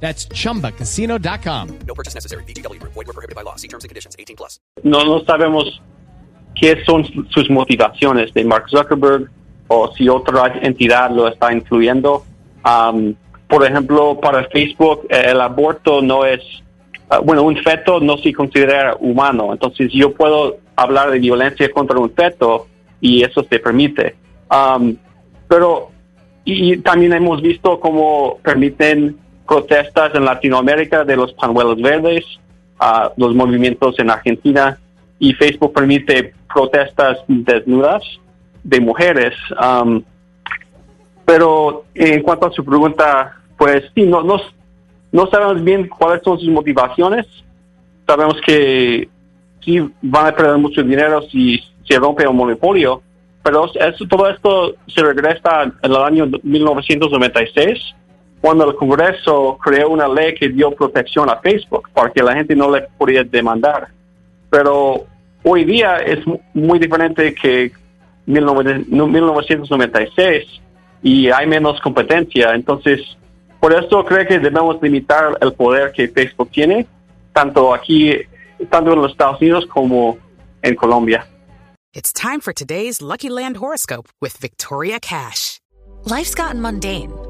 That's chumbacasino.com. No purchase necessary. VGW Group. Void were prohibited by law. See terms and conditions. 18 plus. no, no sabemos qué son sus motivaciones de Mark Zuckerberg o si otra entidad lo está influyendo. Um, por ejemplo, para Facebook, el aborto no es, ah, bueno, un feto no se considera humano. Entonces, yo puedo hablar de violencia contra un feto y eso se permite. Um, pero, y, y también hemos visto cómo permiten protestas en Latinoamérica de los panuelos verdes, a los movimientos en Argentina y Facebook permite protestas desnudas de mujeres. Pero en cuanto a su pregunta, pues sí, no, no, no sabemos bien cuáles son sus motivaciones. Sabemos que sí van a perder mucho dinero si se rompe el monopolio, pero eso, todo esto se regresa el año 1996 cuando el Congreso creó una ley que dio protección a Facebook para que la gente no le podía demandar. Pero hoy día es mu- muy diferente que 19- no, 1996 y hay menos competencia. Entonces, por eso creo que debemos limitar el poder que Facebook tiene, tanto aquí, tanto en los Estados Unidos como en Colombia. It's time for today's Lucky Land horoscope with Victoria Cash. Life's gotten mundane,